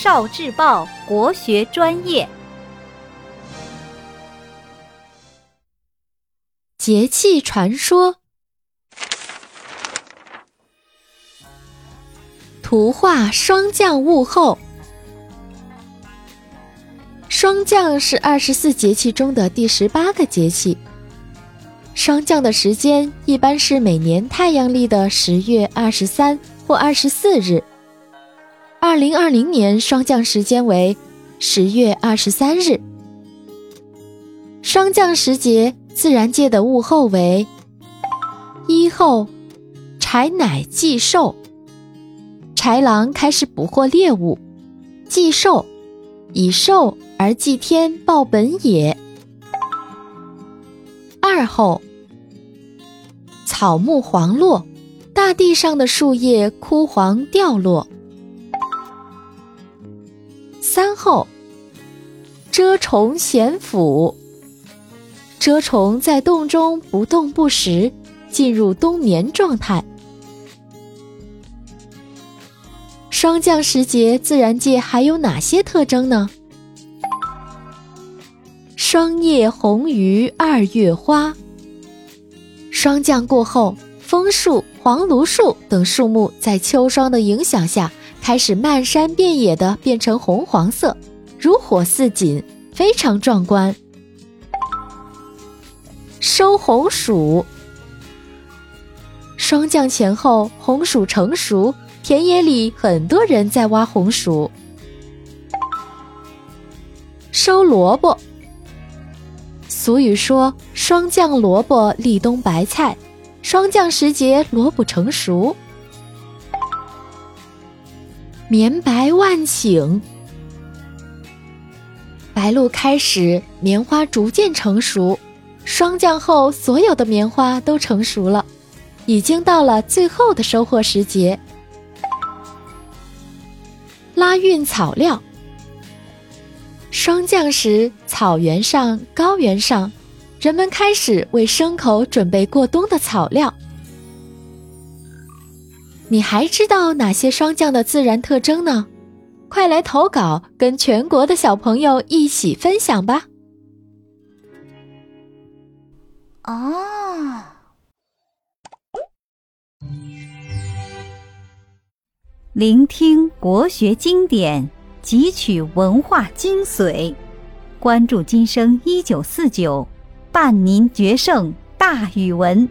少智报国学专业。节气传说，图画霜降物候。霜降是二十四节气中的第十八个节气。霜降的时间一般是每年太阳历的十月二十三或二十四日。二零二零年霜降时间为十月二十三日。霜降时节，自然界的物候为：一后，豺乃祭兽，豺狼开始捕获猎物，祭兽，以兽而祭天，报本也。二后。草木黄落，大地上的树叶枯黄掉落。三后，蛰虫咸腐，蛰虫在洞中不动不食，进入冬眠状态。霜降时节，自然界还有哪些特征呢？霜叶红于二月花。霜降过后，枫树、黄栌树等树木在秋霜的影响下，开始漫山遍野的变成红黄色，如火似锦，非常壮观。收红薯，霜降前后，红薯成熟，田野里很多人在挖红薯。收萝卜。俗语说：“霜降萝卜立冬白菜。”霜降时节，萝卜成熟。棉白万顷，白露开始，棉花逐渐成熟。霜降后，所有的棉花都成熟了，已经到了最后的收获时节。拉运草料。霜降时，草原上、高原上，人们开始为牲口准备过冬的草料。你还知道哪些霜降的自然特征呢？快来投稿，跟全国的小朋友一起分享吧！哦，聆听国学经典。汲取文化精髓，关注今生一九四九，伴您决胜大语文。